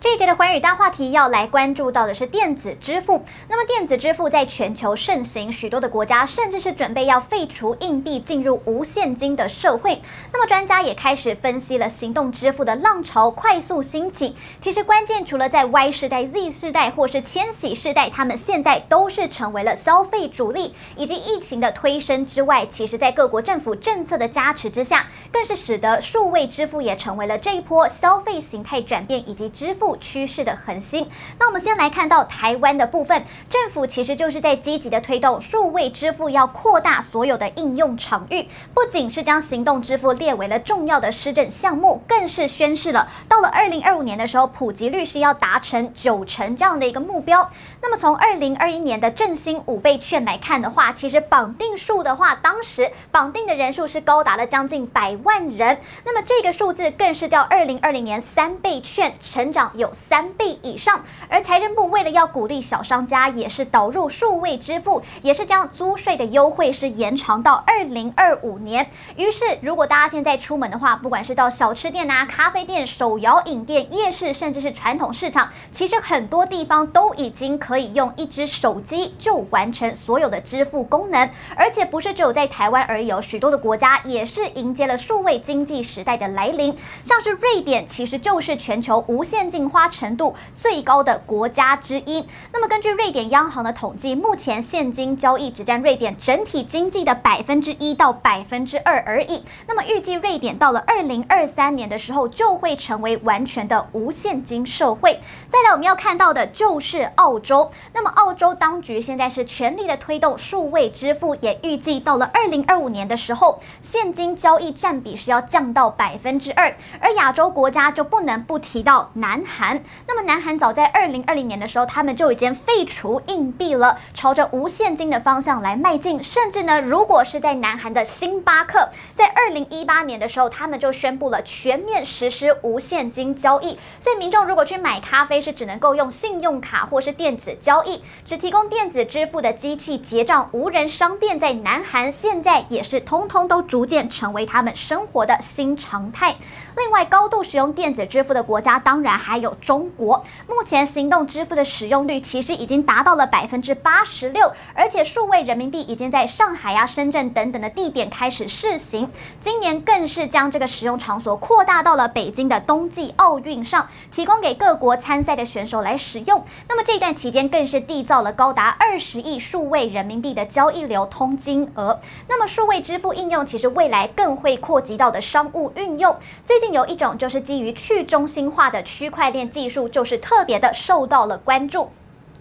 这一节的寰宇大话题要来关注到的是电子支付。那么电子支付在全球盛行，许多的国家甚至是准备要废除硬币，进入无现金的社会。那么专家也开始分析了行动支付的浪潮快速兴起。其实关键除了在 Y 世代、Z 世代或是千禧世代，他们现在都是成为了消费主力，以及疫情的推升之外，其实在各国政府政策的加持之下，更是使得数位支付也成为了这一波消费形态转变以及支付趋势的恒星。那我们先来看到台湾的部分，政府其实就是在积极的推动数位支付，要扩大所有的应用场域，不仅是将行动支付列为了重要的施政项目，更是宣示了到了二零二五年的时候，普及率是要达成九成这样的一个目标。那么从二零二一年的振兴五倍券来看的话，其实绑定数的话，当时绑定的人数是高达了将近百万人。那么这个数字更是较二零二零年三倍券成长有三。倍以上，而财政部为了要鼓励小商家，也是导入数位支付，也是将租税的优惠是延长到二零二五年。于是，如果大家现在出门的话，不管是到小吃店啊、咖啡店、手摇饮店、夜市，甚至是传统市场，其实很多地方都已经可以用一只手机就完成所有的支付功能。而且不是只有在台湾而已，有许多的国家也是迎接了数位经济时代的来临，像是瑞典，其实就是全球无现金花程度最高的国家之一。那么，根据瑞典央行的统计，目前现金交易只占瑞典整体经济的百分之一到百分之二而已。那么，预计瑞典到了二零二三年的时候，就会成为完全的无现金社会。再来，我们要看到的就是澳洲。那么，澳洲当局现在是全力的推动数位支付，也预计到了二零二五年的时候，现金交易占比是要降到百分之二。而亚洲国家就不能不提到南韩。韩那么，南韩早在二零二零年的时候，他们就已经废除硬币了，朝着无现金的方向来迈进。甚至呢，如果是在南韩的星巴克，在二零一八年的时候，他们就宣布了全面实施无现金交易。所以，民众如果去买咖啡，是只能够用信用卡或是电子交易，只提供电子支付的机器结账。无人商店在南韩现在也是通通都逐渐成为他们生活的新常态。另外，高度使用电子支付的国家，当然还有中国。目前行动支付的使用率其实已经达到了百分之八十六，而且数位人民币已经在上海啊、深圳等等的地点开始试行。今年更是将这个使用场所扩大到了北京的冬季奥运上，提供给各国参赛的选手来使用。那么这段期间更是缔造了高达二十亿数位人民币的交易流通金额。那么数位支付应用其实未来更会扩及到的商务运用。最近。有一种就是基于去中心化的区块链技术，就是特别的受到了关注。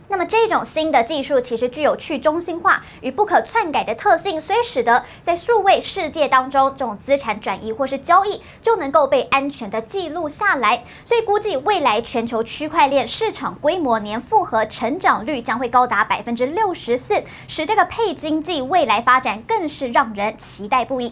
那么这种新的技术其实具有去中心化与不可篡改的特性，所以使得在数位世界当中，这种资产转移或是交易就能够被安全的记录下来。所以估计未来全球区块链市场规模年复合成长率将会高达百分之六十四，使这个配经济未来发展更是让人期待不已。